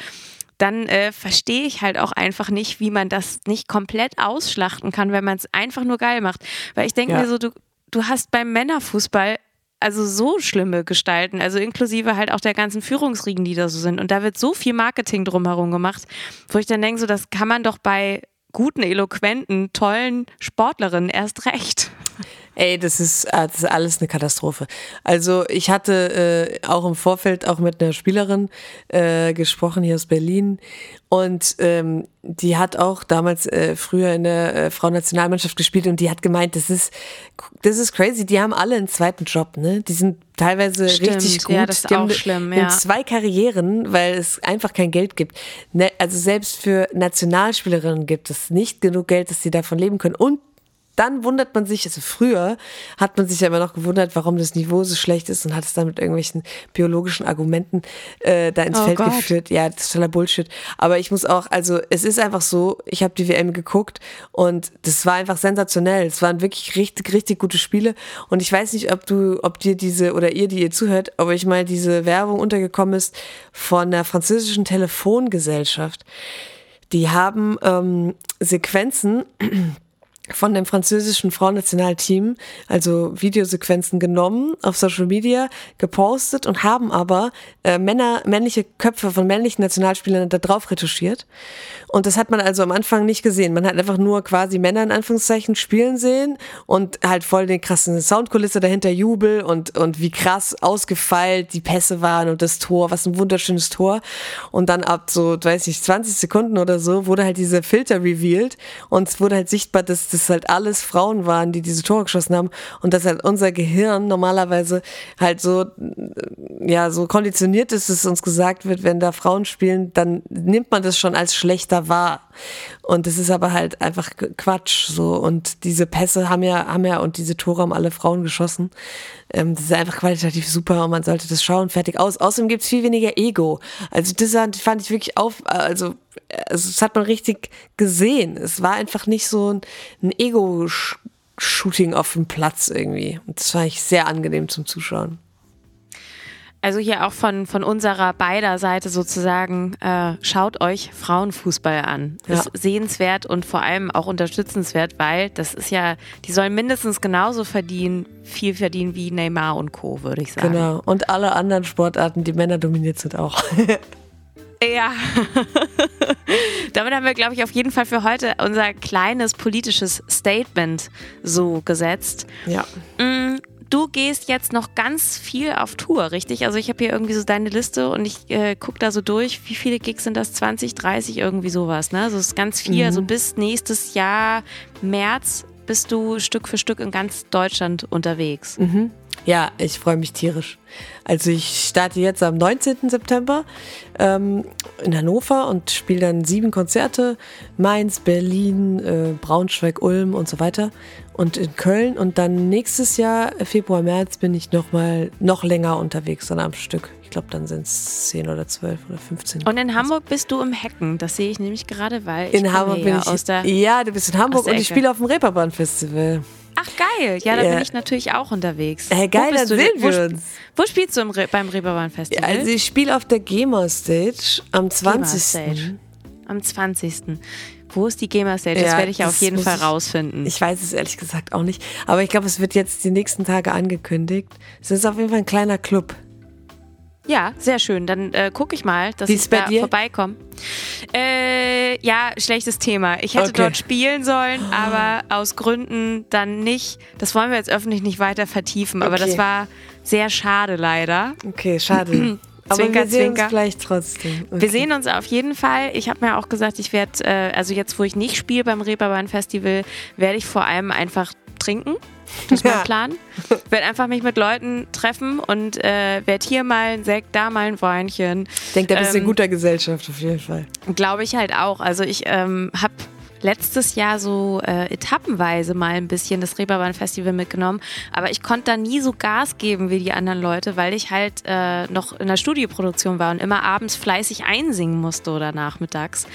dann äh, verstehe ich halt auch einfach nicht, wie man das nicht komplett ausschlachten kann, wenn man es einfach nur geil macht. Weil ich denke ja. mir so, du, du hast beim Männerfußball also so schlimme Gestalten, also inklusive halt auch der ganzen Führungsriegen, die da so sind. Und da wird so viel Marketing drumherum gemacht, wo ich dann denke, so das kann man doch bei guten, eloquenten, tollen Sportlerinnen erst recht. Ey, das ist, ah, das ist alles eine Katastrophe. Also ich hatte äh, auch im Vorfeld auch mit einer Spielerin äh, gesprochen hier aus Berlin und ähm, die hat auch damals äh, früher in der äh, Frauennationalmannschaft gespielt und die hat gemeint, das ist, das ist crazy. Die haben alle einen zweiten Job, ne? Die sind teilweise Stimmt, richtig gut. Ja, das ist die auch haben, schlimm, ja. zwei Karrieren, weil es einfach kein Geld gibt. Ne? Also selbst für Nationalspielerinnen gibt es nicht genug Geld, dass sie davon leben können. Und dann wundert man sich, also früher hat man sich ja immer noch gewundert, warum das Niveau so schlecht ist und hat es dann mit irgendwelchen biologischen Argumenten äh, da ins oh Feld Gott. geführt. Ja, das ist totaler Bullshit. Aber ich muss auch, also es ist einfach so, ich habe die WM geguckt und das war einfach sensationell. Es waren wirklich richtig, richtig gute Spiele. Und ich weiß nicht, ob du, ob dir diese oder ihr, die ihr zuhört, ob euch mal diese Werbung untergekommen ist von der französischen Telefongesellschaft. Die haben ähm, Sequenzen von dem französischen Frauennationalteam, also Videosequenzen genommen, auf Social Media gepostet und haben aber äh, Männer, männliche Köpfe von männlichen Nationalspielern da drauf retuschiert. Und das hat man also am Anfang nicht gesehen. Man hat einfach nur quasi Männer in Anführungszeichen spielen sehen und halt voll den krassen Soundkulisse dahinter Jubel und, und wie krass ausgefeilt die Pässe waren und das Tor, was ein wunderschönes Tor. Und dann ab so, weiß ich, 20 Sekunden oder so wurde halt diese Filter revealed und es wurde halt sichtbar, dass das halt alles Frauen waren, die diese Tore geschossen haben und dass halt unser Gehirn normalerweise halt so, ja, so konditioniert ist, dass uns gesagt wird, wenn da Frauen spielen, dann nimmt man das schon als schlechter wahr. Und das ist aber halt einfach Quatsch, so. Und diese Pässe haben ja, haben ja, und diese Tore haben alle Frauen geschossen. Ähm, das ist einfach qualitativ super und man sollte das schauen, fertig aus. Außerdem gibt es viel weniger Ego. Also das fand ich wirklich auf, also also das hat man richtig gesehen. Es war einfach nicht so ein, ein Ego-Shooting auf dem Platz irgendwie. Und das fand ich sehr angenehm zum Zuschauen. Also hier auch von, von unserer beider Seite sozusagen, äh, schaut euch Frauenfußball an. Das ja. ist sehenswert und vor allem auch unterstützenswert, weil das ist ja, die sollen mindestens genauso verdienen, viel verdienen wie Neymar und Co., würde ich sagen. Genau. Und alle anderen Sportarten, die Männer dominiert sind auch. Ja. Damit haben wir, glaube ich, auf jeden Fall für heute unser kleines politisches Statement so gesetzt. Ja. Mm, du gehst jetzt noch ganz viel auf Tour, richtig? Also ich habe hier irgendwie so deine Liste und ich äh, gucke da so durch. Wie viele Gigs sind das? 20, 30, irgendwie sowas, ne? Also es ist ganz viel. Mhm. Also bis nächstes Jahr März bist du Stück für Stück in ganz Deutschland unterwegs. Mhm. Ja, ich freue mich tierisch. Also ich starte jetzt am 19. September ähm, in Hannover und spiele dann sieben Konzerte. Mainz, Berlin, äh, Braunschweig, Ulm und so weiter. Und in Köln. Und dann nächstes Jahr, Februar, März, bin ich noch mal noch länger unterwegs, dann am Stück. Ich glaube, dann sind es 10 oder 12 oder 15. Und in Hamburg bist du im Hecken. Das sehe ich nämlich gerade, weil ich in Hamburg bin ich aus der Ja, du bist in Hamburg und ich spiele auf dem Reeperbahn Festival. Ach geil, ja, da Ja. bin ich natürlich auch unterwegs. Hey, geil, du sehen wo, wir uns. Wo spielst du im Re beim Reeperbahn Ja, Festival? also ich spiele auf der GEMA Stage am GEMA 20. Stage. Am 20. Wo ist die GEMA Stage? Das Ja, werde ich ja auf das jeden Fall ich- rausfinden. Ich weiß es ehrlich gesagt auch nicht. Aber ich glaube, es wird jetzt die nächsten Tage angekündigt. Es ist auf jeden Fall ein kleiner Club. Ja, sehr schön. Dann äh, gucke ich mal, dass ich da dir? vorbeikomme. Äh, ja, schlechtes Thema. Ich hätte Okay. dort spielen sollen, aber aus Gründen dann nicht. Das wollen wir jetzt öffentlich nicht weiter vertiefen, aber das Okay. war sehr schade leider. Okay, schade. Aber Zwinker, wir sehen zwinker. uns vielleicht trotzdem. Okay. Wir sehen uns auf jeden Fall. Ich habe mir auch gesagt, ich werde, äh, also jetzt, wo ich nicht spiele beim Reeperbahn Festival, werde ich vor allem einfach trinken. Das ist mein Ja. Plan. Werde einfach mich mit Leuten treffen und äh, werde hier mal ein Sekt, da mal ein Weinchen. Ich denke, da bist du in ähm, guter Gesellschaft auf jeden Fall. Glaube ich halt auch. Also ich ähm, habe letztes Jahr so äh, etappenweise mal ein bisschen das Reeperbahn Festival mitgenommen, aber ich konnte da nie so Gas geben wie die anderen Leute, weil ich halt äh, noch in der Studioproduktion war und immer abends fleißig einsingen musste oder nachmittags.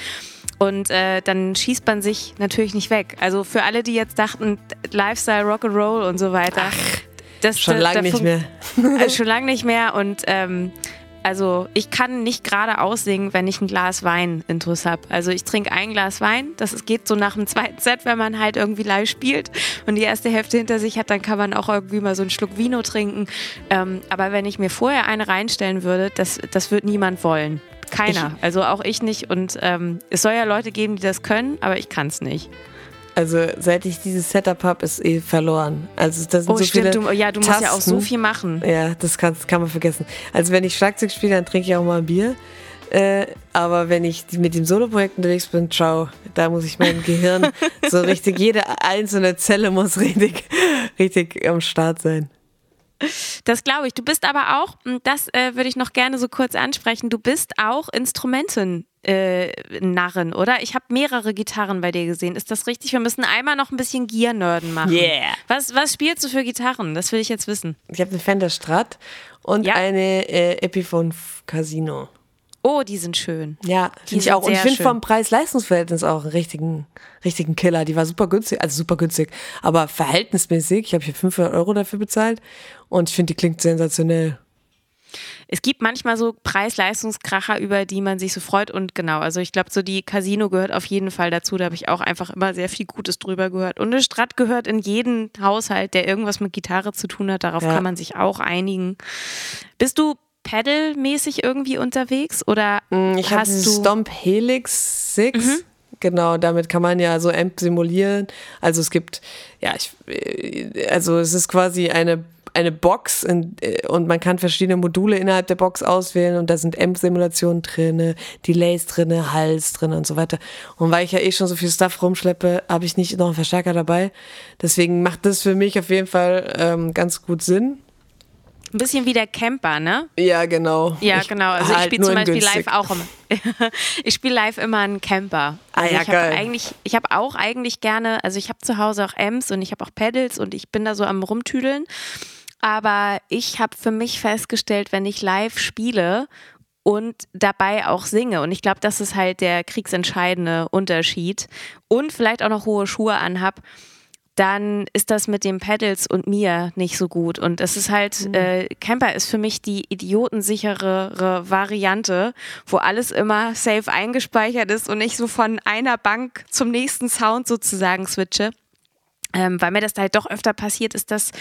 Und äh, dann schießt man sich natürlich nicht weg. Also für alle, die jetzt dachten, Lifestyle, Rock'n'Roll und so weiter. das, Schon lange nicht mehr. äh, schon lange nicht mehr und ähm, also ich kann nicht gerade aussingen, wenn ich ein Glas Wein intus habe. Also ich trinke ein Glas Wein, das geht so nach dem zweiten Set, wenn man halt irgendwie live spielt und die erste Hälfte hinter sich hat, dann kann man auch irgendwie mal so einen Schluck Vino trinken. Ähm, aber wenn ich mir vorher eine reinstellen würde, das, das wird niemand wollen. Keiner, also auch ich nicht und ähm, es soll ja Leute geben, die das können, aber ich kann es nicht. Also seit ich dieses Setup habe, ist eh verloren. Also das sind Oh so stimmt, viele du, ja, du musst ja auch so Tasten. viel machen. Ja, das kann, das kann man vergessen. Also wenn ich Schlagzeug spiele, dann trinke ich auch mal ein Bier. Äh, aber wenn ich mit dem Soloprojekt unterwegs bin, ciao, da muss ich mein Gehirn so richtig, jede einzelne Zelle muss richtig, richtig am Start sein. Das glaube ich. Du bist aber auch, und das äh, würde ich noch gerne so kurz ansprechen, du bist auch Instrumenten. Äh, Narren, oder? Ich habe mehrere Gitarren bei dir gesehen. Ist das richtig? Wir müssen einmal noch ein bisschen Gear-Nerden machen. Yeah. Was, was spielst du für Gitarren? Das will ich jetzt wissen. Ich habe eine Fender Strat und Ja. eine äh, Epiphone Casino. Oh, die sind schön. Ja, Die finde ich auch. Und ich finde vom Preis-Leistungs-Verhältnis auch einen richtigen, richtigen Killer. Die war super günstig, also super günstig, aber verhältnismäßig. Ich habe hier 500 Euro dafür bezahlt und ich finde, die klingt sensationell. Es gibt manchmal so Preis-Leistungskracher, über die man sich so freut. Und genau, also ich glaube, so die Casino gehört auf jeden Fall dazu. Da habe ich auch einfach immer sehr viel Gutes drüber gehört. Und eine Strat gehört in jeden Haushalt, der irgendwas mit Gitarre zu tun hat. Darauf Ja. kann man sich auch einigen. Bist du pedalmäßig irgendwie unterwegs oder Mm, Ich habe du Mhm. Stomp Helix 6. Genau, damit kann man ja so Amp simulieren. Also es gibt, ja, ich, äh, also es ist quasi eine, eine Box in, äh, und man kann verschiedene Module innerhalb der Box auswählen und da sind Amp-Simulationen drinne, Delays drinne, Hals drinne und so weiter. Und weil ich ja eh schon so viel Stuff rumschleppe, habe ich nicht noch einen Verstärker dabei. Deswegen macht das für mich auf jeden Fall ähm, ganz gut Sinn. Ein bisschen wie der Camper, ne? Ja, genau. Ja, Ich genau. Also ich halt spiele nur zum Beispiel günstig. live auch immer. ich spiele live immer einen Camper. Ah Also ja, ich habe geil. eigentlich, ich habe auch eigentlich gerne, also ich habe zu Hause auch Amps und ich habe auch Pedals und ich bin da so am rumtüdeln. Aber ich habe für mich festgestellt, wenn ich live spiele und dabei auch singe. Und ich glaube, das ist halt der kriegsentscheidende Unterschied. Und vielleicht auch noch hohe Schuhe anhab, dann ist das mit den Pedals und mir nicht so gut. Und es ist halt, äh, Camper ist für mich die idiotensichere Variante, wo alles immer safe eingespeichert ist und ich so von einer Bank zum nächsten Sound sozusagen switche. Ähm, weil mir das halt doch öfter passiert ist, dass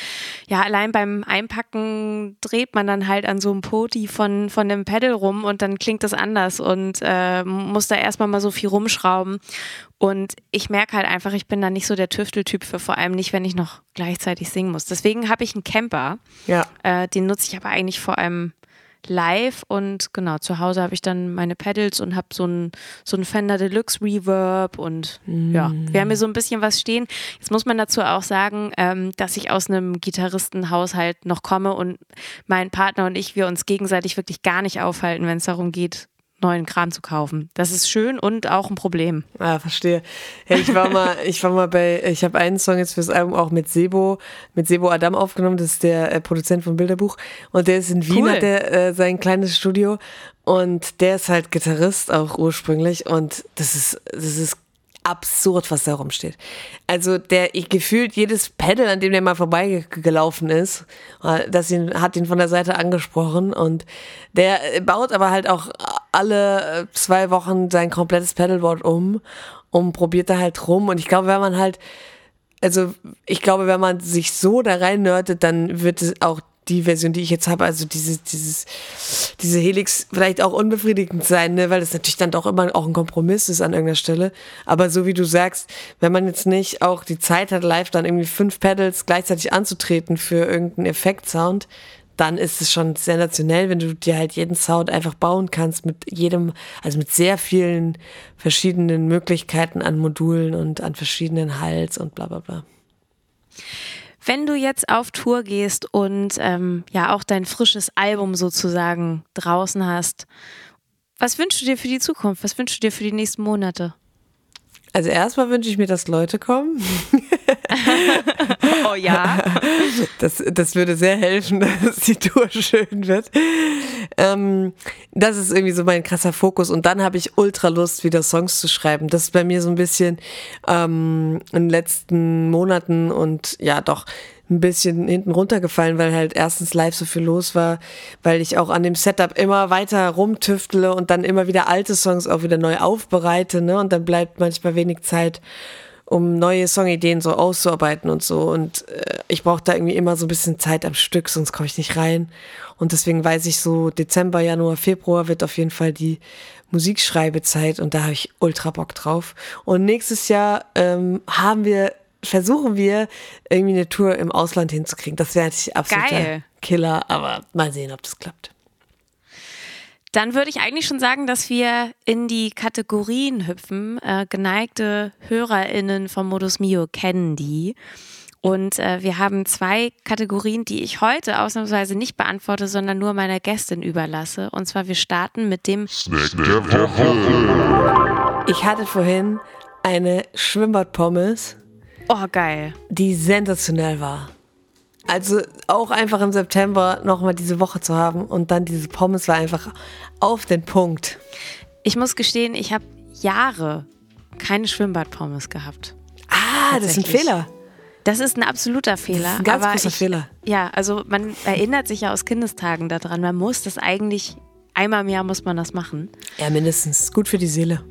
ja allein beim Einpacken dreht man dann halt an so einem Poti von, von dem Pedal rum und dann klingt das anders und äh, muss da erstmal mal so viel rumschrauben. Und ich merke halt einfach, ich bin da nicht so der Tüfteltyp für, vor allem nicht, wenn ich noch gleichzeitig singen muss. Deswegen habe ich einen Camper. Ja. Äh, den nutze ich aber eigentlich vor allem live und genau, zu Hause habe ich dann meine Pedals und habe so ein, so ein Fender Deluxe Reverb und ja, wir haben hier so ein bisschen was stehen. Jetzt muss man dazu auch sagen, ähm, dass ich aus einem Gitarristenhaushalt noch komme und mein Partner und ich, wir uns gegenseitig wirklich gar nicht aufhalten, wenn es darum geht, neuen Kram zu kaufen. Das ist schön und auch ein Problem. Ah, verstehe. Ja, ich war mal, ich war mal bei, ich habe einen Song jetzt fürs Album auch mit Sebo, mit Sebo Adam aufgenommen, das ist der äh, Produzent vom Bilderbuch und der ist in Wien, Cool. hat der äh, sein kleines Studio und der ist halt Gitarrist auch ursprünglich und das ist, das ist absurd, was da rumsteht. Also der, ich gefühlt jedes Pedal, an dem der mal vorbeigelaufen ist, äh, das ihn, hat ihn von der Seite angesprochen und der baut aber halt auch alle zwei Wochen sein komplettes Pedalboard um und probiert da halt rum und ich glaube, wenn man halt also ich glaube, wenn man sich so da rein nördet, dann wird es auch die Version, die ich jetzt habe, also dieses, dieses, diese Helix vielleicht auch unbefriedigend sein, ne? weil das natürlich dann doch immer auch ein Kompromiss ist an irgendeiner Stelle. Aber so wie du sagst, wenn man jetzt nicht auch die Zeit hat, live dann irgendwie fünf Pedals gleichzeitig anzutreten für irgendeinen Effektsound, dann ist es schon sensationell, wenn du dir halt jeden Sound einfach bauen kannst mit jedem, also mit sehr vielen verschiedenen Möglichkeiten an Modulen und an verschiedenen Hals und bla bla bla. Wenn du jetzt auf Tour gehst und ähm, ja auch dein frisches Album sozusagen draußen hast, was wünschst du dir für die Zukunft? Was wünschst du dir für die nächsten Monate? Also erstmal wünsche ich mir, dass Leute kommen. oh ja. Das, das würde sehr helfen, dass die Tour schön wird. Ähm, das ist irgendwie so mein krasser Fokus. Und dann habe ich ultra Lust, wieder Songs zu schreiben. Das ist bei mir so ein bisschen ähm, in den letzten Monaten und ja doch ein bisschen hinten runtergefallen, weil halt erstens live so viel los war, weil ich auch an dem Setup immer weiter rumtüftle und dann immer wieder alte Songs auch wieder neu aufbereite, ne? Und dann bleibt manchmal wenig Zeit, um neue Songideen so auszuarbeiten und so. Und äh, ich brauche da irgendwie immer so ein bisschen Zeit am Stück, sonst komme ich nicht rein. Und deswegen weiß ich so, Dezember, Januar, Februar wird auf jeden Fall die Musikschreibezeit und da habe ich ultra Bock drauf. Und nächstes Jahr ähm, haben wir versuchen wir irgendwie eine Tour im Ausland hinzukriegen. Das wäre natürlich absoluter Geil. Killer, aber mal sehen, ob das klappt. Dann würde ich eigentlich schon sagen, dass wir in die Kategorien hüpfen. Äh, geneigte HörerInnen vom Modus Mio kennen die. Und äh, wir haben zwei Kategorien, die ich heute ausnahmsweise nicht beantworte, sondern nur meiner Gästin überlasse. Und zwar, wir starten mit dem Snack der Woche. Ich hatte vorhin eine Schwimmbadpommes Oh, geil. Die sensationell war. Also auch einfach im September nochmal diese Woche zu haben und dann diese Pommes war einfach auf den Punkt. Ich muss gestehen, ich habe Jahre keine Schwimmbadpommes gehabt. Ah, das ist ein Fehler. Das ist ein absoluter Fehler. Das ist ein ganz großer ich, Fehler. Ja, also man erinnert sich ja aus Kindestagen daran. Man muss das eigentlich, einmal im Jahr muss man das machen. Ja, mindestens. Gut für die Seele.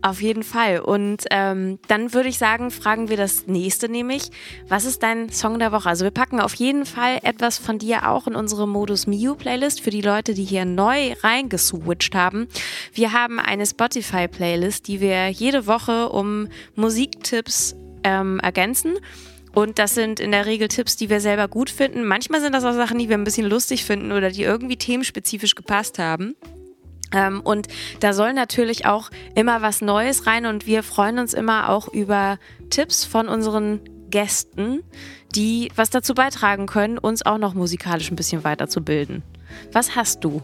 Auf jeden Fall. Und ähm, dann würde ich sagen, fragen wir das nächste nämlich. Was ist dein Song der Woche? Also wir packen auf jeden Fall etwas von dir auch in unsere Modus Mio Playlist für die Leute, die hier neu reingeswitcht haben. Wir haben eine Spotify Playlist, die wir jede Woche um Musiktipps ähm, ergänzen. Und das sind in der Regel Tipps, die wir selber gut finden. Manchmal sind das auch Sachen, die wir ein bisschen lustig finden oder die irgendwie themenspezifisch gepasst haben. Ähm, und da soll natürlich auch immer was Neues rein und wir freuen uns immer auch über Tipps von unseren Gästen, die was dazu beitragen können, uns auch noch musikalisch ein bisschen weiterzubilden. Was hast du?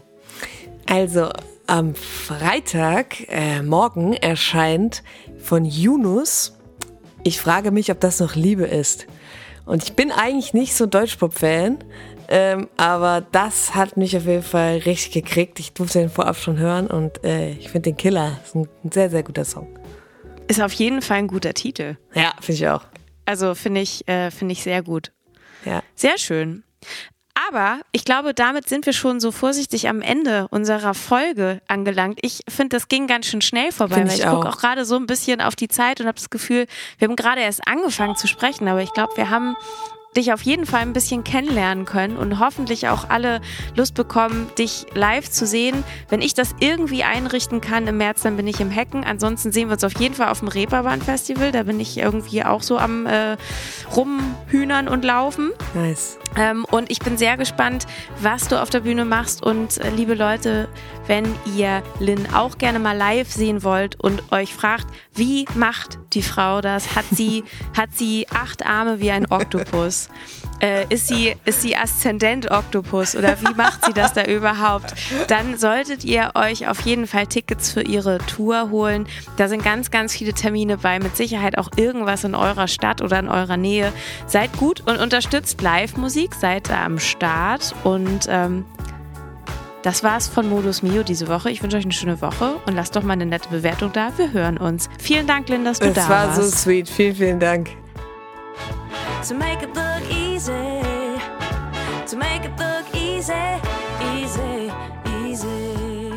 Also am Freitag, äh, morgen erscheint von Yunus. Ich frage mich, ob das noch Liebe ist. Und ich bin eigentlich nicht so Deutschpop-Fan, ähm, aber das hat mich auf jeden Fall richtig gekriegt. Ich durfte den vorab schon hören und äh, ich finde den Killer. Ist ein, ein, sehr, sehr guter Song. Ist auf jeden Fall ein guter Titel. Ja, finde ich auch. Also finde ich, äh, find ich sehr gut. Ja. Sehr schön. Aber ich glaube, damit sind wir schon so vorsichtig am Ende unserer Folge angelangt. Ich finde, das ging ganz schön schnell vorbei, find weil ich, ich gucke auch gerade so ein bisschen auf die Zeit und habe das Gefühl, wir haben gerade erst angefangen zu sprechen, aber ich glaube, wir haben dich auf jeden Fall ein bisschen kennenlernen können und hoffentlich auch alle Lust bekommen, dich live zu sehen. Wenn ich das irgendwie einrichten kann im März, dann bin ich im Hecken. Ansonsten sehen wir uns auf jeden Fall auf dem Reeperbahn Festival. Da bin ich irgendwie auch so am äh, rumhühnern und laufen. Nice. Ähm, und ich bin sehr gespannt, was du auf der Bühne machst. Und äh, liebe Leute, wenn ihr Lynn auch gerne mal live sehen wollt und euch fragt, wie macht die Frau das? Hat sie, hat sie acht Arme wie ein Oktopus? Äh, ist sie, ist sie Aszendent-Oktopus oder wie macht sie das da überhaupt? Dann solltet ihr euch auf jeden Fall Tickets für ihre Tour holen. Da sind ganz, ganz viele Termine bei. Mit Sicherheit auch irgendwas in eurer Stadt oder in eurer Nähe. Seid gut und unterstützt Live-Musik, seid da am Start und ähm, Das war's von Modus Mio diese Woche. Ich wünsche euch eine schöne Woche und lasst doch mal eine nette Bewertung da. Wir hören uns. Vielen Dank, Linda, dass du es da war warst. so sweet. Vielen, vielen Dank. To make it look easy, to make it look easy, easy, easy.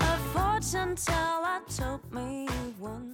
A fortune teller told me once.